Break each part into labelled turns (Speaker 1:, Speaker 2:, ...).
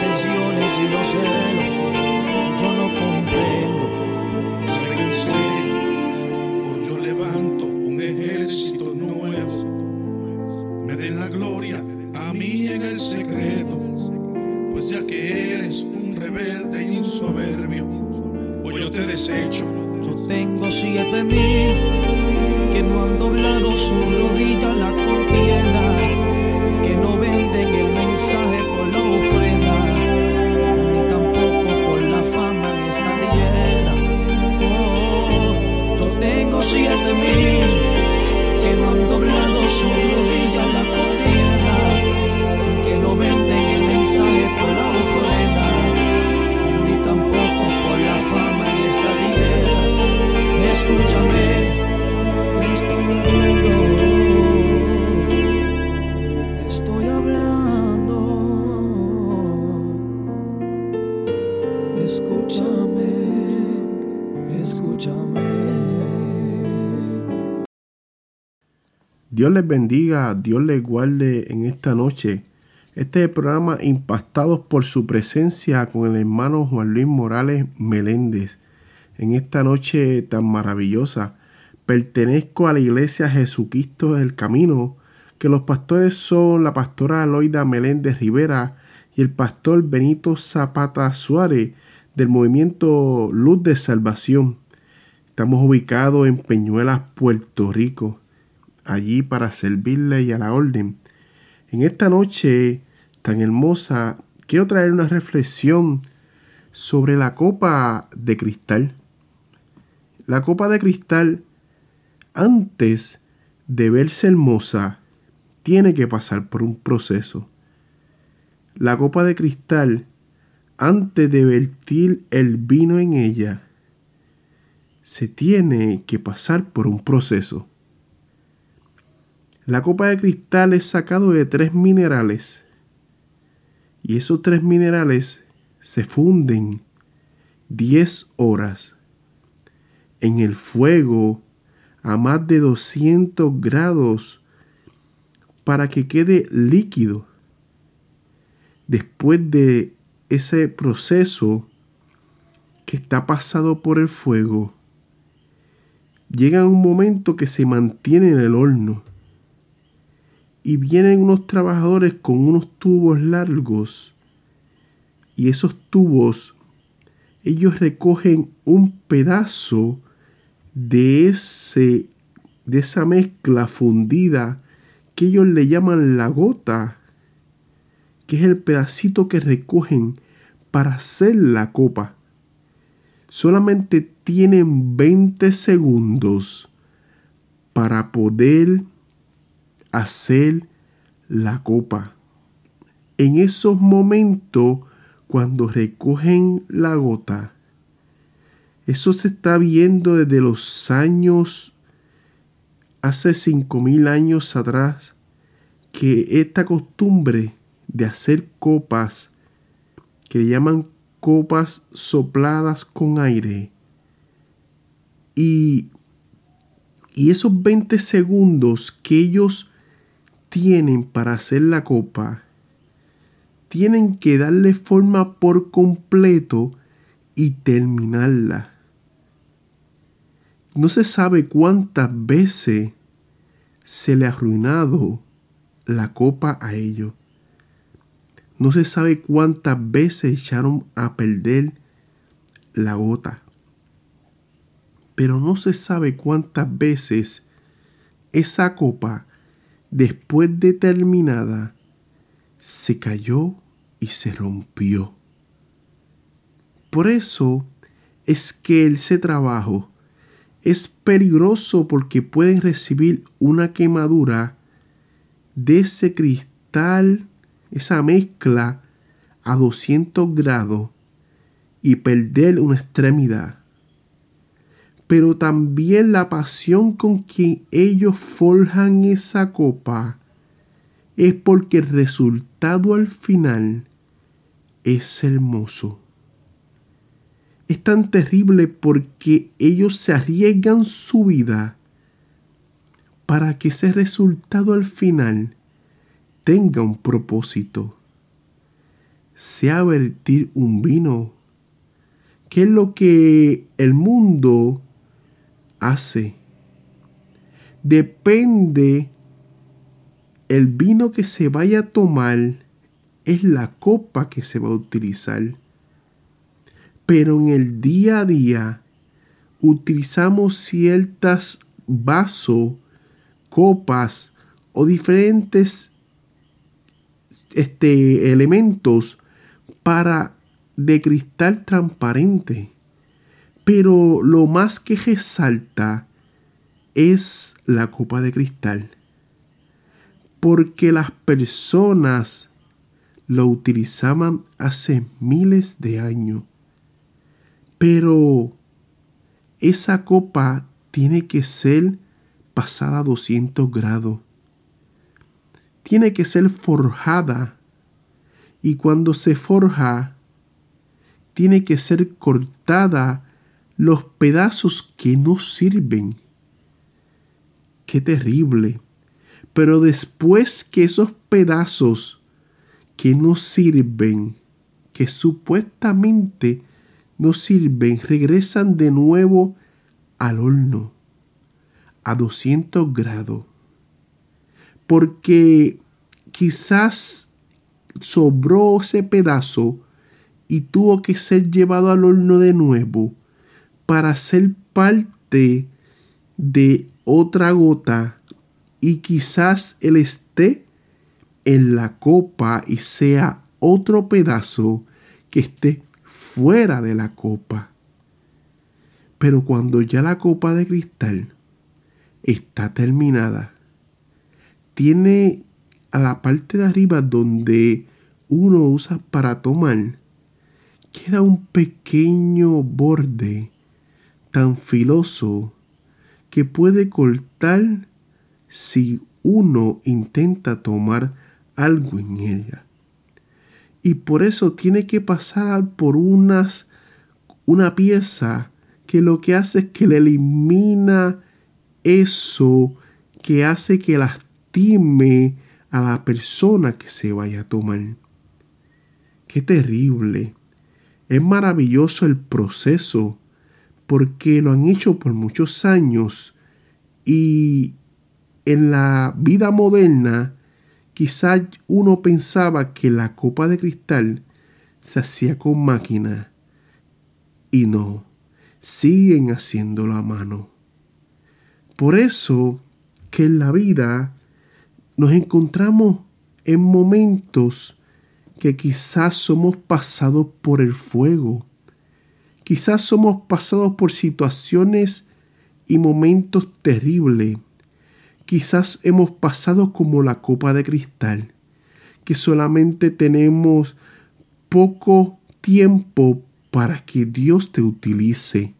Speaker 1: Disensiones y los celos. Estoy hablando. Escúchame, escúchame.
Speaker 2: Dios les bendiga, Dios les guarde en esta noche. Este programa impactados por su presencia con el hermano Juan Luis Morales Meléndez. En esta noche tan maravillosa, pertenezco a la iglesia Jesucristo del Camino, que los pastores son la pastora Aloida Meléndez Rivera y el pastor Benito Zapata Suárez del movimiento Luz de Salvación. Estamos ubicados en Peñuelas, Puerto Rico allí para servirle y a la orden. En esta noche tan hermosa, quiero traer una reflexión sobre la copa de cristal. La copa de cristal, antes de verse hermosa, tiene que pasar por un proceso. La copa de cristal, antes de vertir el vino en ella, se tiene que pasar por un proceso. La copa de cristal es sacado de tres minerales y esos tres minerales se funden 10 horas en el fuego a más de 200 grados para que quede líquido. Después de ese proceso que está pasado por el fuego, llega un momento que se mantiene en el horno y vienen unos trabajadores con unos tubos largos y esos tubos ellos recogen un pedazo de ese de esa mezcla fundida que ellos le llaman la gota que es el pedacito que recogen para hacer la copa solamente tienen 20 segundos para poder hacer la copa. En esos momentos, cuando recogen la gota, eso se está viendo desde los años, hace cinco mil años atrás, que esta costumbre de hacer copas, que le llaman copas sopladas con aire, y, y esos 20 segundos que ellos tienen para hacer la copa, tienen que darle forma por completo y terminarla. No se sabe cuántas veces se le ha arruinado la copa a ellos. No se sabe cuántas veces echaron a perder la gota. Pero no se sabe cuántas veces esa copa, después de terminada, se cayó y se rompió. Por eso es que ese trabajo es peligroso porque pueden recibir una quemadura de ese cristal, esa mezcla a 200 grados y perder una extremidad. Pero también la pasión con que ellos forjan esa copa es porque el resultado al final es hermoso es tan terrible porque ellos se arriesgan su vida para que ese resultado al final tenga un propósito. Sea vertir un vino, que es lo que el mundo hace. Depende el vino que se vaya a tomar, es la copa que se va a utilizar pero en el día a día utilizamos ciertas vasos, copas o diferentes este, elementos para de cristal transparente. Pero lo más que resalta es la copa de cristal. Porque las personas lo utilizaban hace miles de años pero esa copa tiene que ser pasada a 200 grados. Tiene que ser forjada. Y cuando se forja, tiene que ser cortada los pedazos que no sirven. Qué terrible. Pero después que esos pedazos que no sirven, que supuestamente no sirven, regresan de nuevo al horno a 200 grados. Porque quizás sobró ese pedazo y tuvo que ser llevado al horno de nuevo para ser parte de otra gota y quizás él esté en la copa y sea otro pedazo que esté fuera de la copa. Pero cuando ya la copa de cristal está terminada, tiene a la parte de arriba donde uno usa para tomar, queda un pequeño borde tan filoso que puede cortar si uno intenta tomar algo en ella y por eso tiene que pasar por unas, una pieza que lo que hace es que le elimina eso que hace que lastime a la persona que se vaya a tomar. Qué terrible. Es maravilloso el proceso porque lo han hecho por muchos años y en la vida moderna Quizá uno pensaba que la copa de cristal se hacía con máquina y no, siguen haciéndolo a mano. Por eso que en la vida nos encontramos en momentos que quizás somos pasados por el fuego, quizás somos pasados por situaciones y momentos terribles Quizás hemos pasado como la copa de cristal, que solamente tenemos poco tiempo para que Dios te utilice,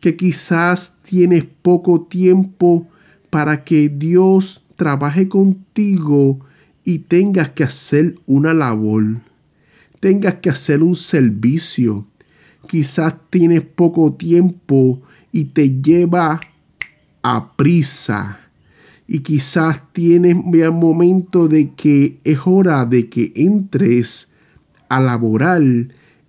Speaker 2: que quizás tienes poco tiempo para que Dios trabaje contigo y tengas que hacer una labor, tengas que hacer un servicio. Quizás tienes poco tiempo y te lleva a prisa y quizás tienes un momento de que es hora de que entres a laborar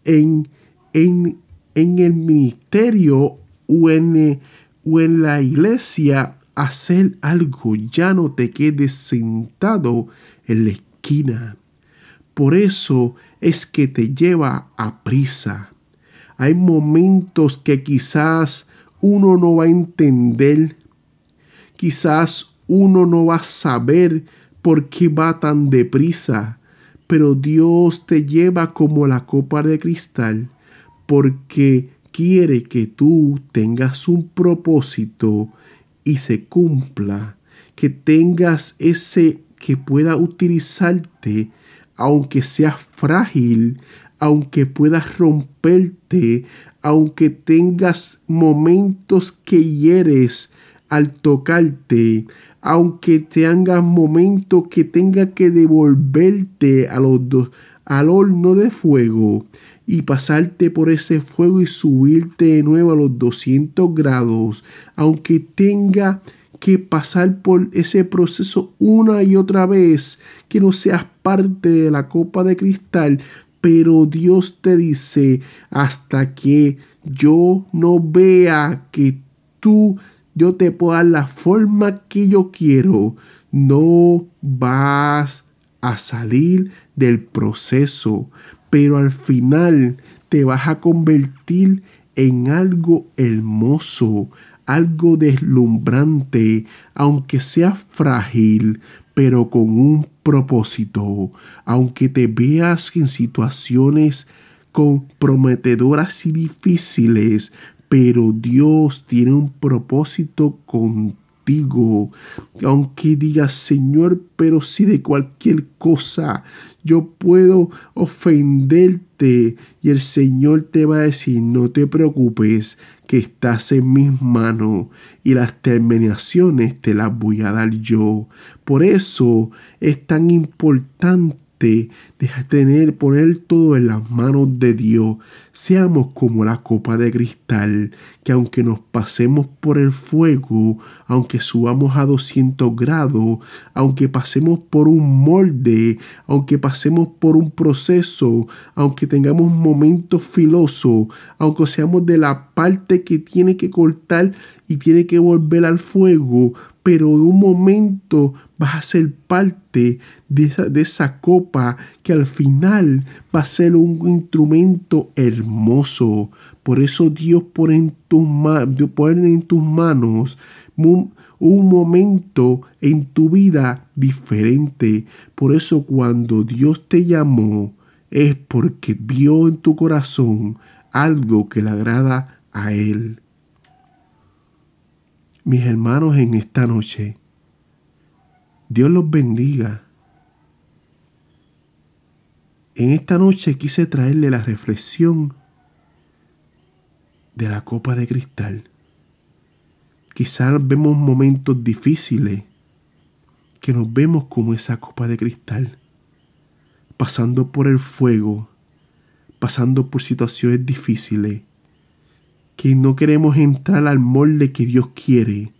Speaker 2: en, en, en el ministerio o en, o en la iglesia, hacer algo, ya no te quedes sentado en la esquina. Por eso es que te lleva a prisa. Hay momentos que quizás uno no va a entender, quizás uno no va a saber por qué va tan deprisa, pero Dios te lleva como la copa de cristal porque quiere que tú tengas un propósito y se cumpla, que tengas ese que pueda utilizarte, aunque sea frágil, aunque puedas romperte, aunque tengas momentos que hieres al tocarte, aunque te hagas momentos que tenga que devolverte a los dos, al horno de fuego y pasarte por ese fuego y subirte de nuevo a los 200 grados, aunque tenga que pasar por ese proceso una y otra vez, que no seas parte de la copa de cristal, pero Dios te dice, hasta que yo no vea que tú, yo te puedo dar la forma que yo quiero, no vas a salir del proceso, pero al final te vas a convertir en algo hermoso, algo deslumbrante, aunque sea frágil, pero con un propósito, aunque te veas en situaciones comprometedoras y difíciles, pero Dios tiene un propósito contigo. Aunque digas, Señor, pero si de cualquier cosa yo puedo ofenderte y el Señor te va a decir, no te preocupes, que estás en mis manos y las terminaciones te las voy a dar yo. Por eso es tan importante deja tener, poner todo en las manos de Dios. Seamos como la copa de cristal, que aunque nos pasemos por el fuego, aunque subamos a 200 grados, aunque pasemos por un molde, aunque pasemos por un proceso, aunque tengamos momentos filosos, aunque seamos de la parte que tiene que cortar y tiene que volver al fuego, pero en un momento vas a ser parte de esa, de esa, copa que al final va a ser un instrumento hermoso. Por eso Dios pone en tus, pone en tus manos un, un momento en tu vida diferente. Por eso cuando Dios te llamó es porque vio en tu corazón algo que le agrada a Él. Mis hermanos, en esta noche, Dios los bendiga. En esta noche quise traerle la reflexión de la copa de cristal. Quizás vemos momentos difíciles que nos vemos como esa copa de cristal, pasando por el fuego, pasando por situaciones difíciles, que no queremos entrar al molde que Dios quiere,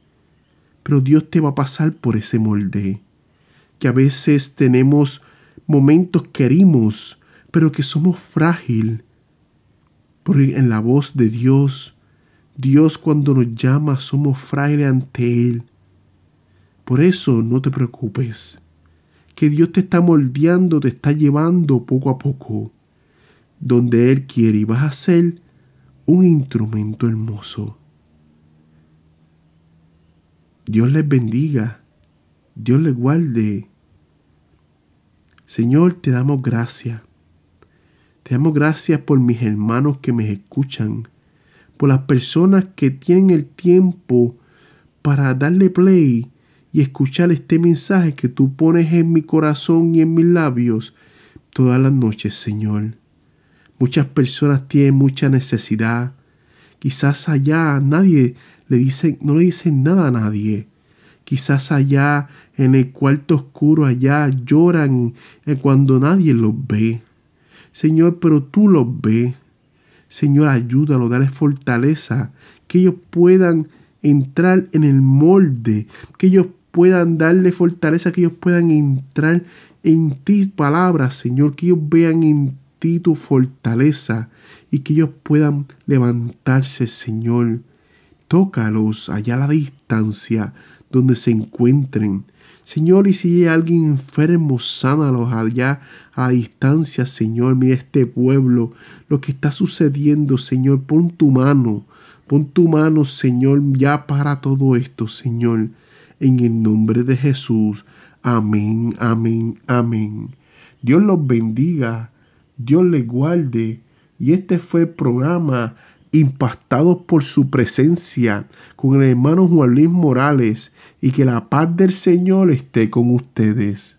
Speaker 2: pero Dios te va a pasar por ese molde, que a veces tenemos momentos que herimos, pero que somos frágil, porque en la voz de Dios, Dios cuando nos llama somos frágiles ante Él. Por eso no te preocupes, que Dios te está moldeando, te está llevando poco a poco, donde Él quiere y vas a ser un instrumento hermoso. Dios les bendiga, Dios les guarde. Señor, te damos gracias. Te damos gracias por mis hermanos que me escuchan, por las personas que tienen el tiempo para darle play y escuchar este mensaje que tú pones en mi corazón y en mis labios todas las noches, Señor. Muchas personas tienen mucha necesidad. Quizás allá nadie le dice, no le dicen nada a nadie. Quizás allá en el cuarto oscuro, allá lloran cuando nadie los ve. Señor, pero tú los ves. Señor, ayúdalo, dale fortaleza, que ellos puedan entrar en el molde, que ellos puedan darle fortaleza, que ellos puedan entrar en ti palabras, Señor, que ellos vean en tu fortaleza y que ellos puedan levantarse, Señor. Tócalos allá a la distancia donde se encuentren. Señor, y si hay alguien enfermo, sánalos allá a distancia, Señor. Mira este pueblo, lo que está sucediendo, Señor. Pon tu mano, pon tu mano, Señor, ya para todo esto, Señor. En el nombre de Jesús. Amén, amén, amén. Dios los bendiga, Dios les guarde. Y este fue el programa impactados por su presencia con el hermano Juan Luis Morales y que la paz del Señor esté con ustedes.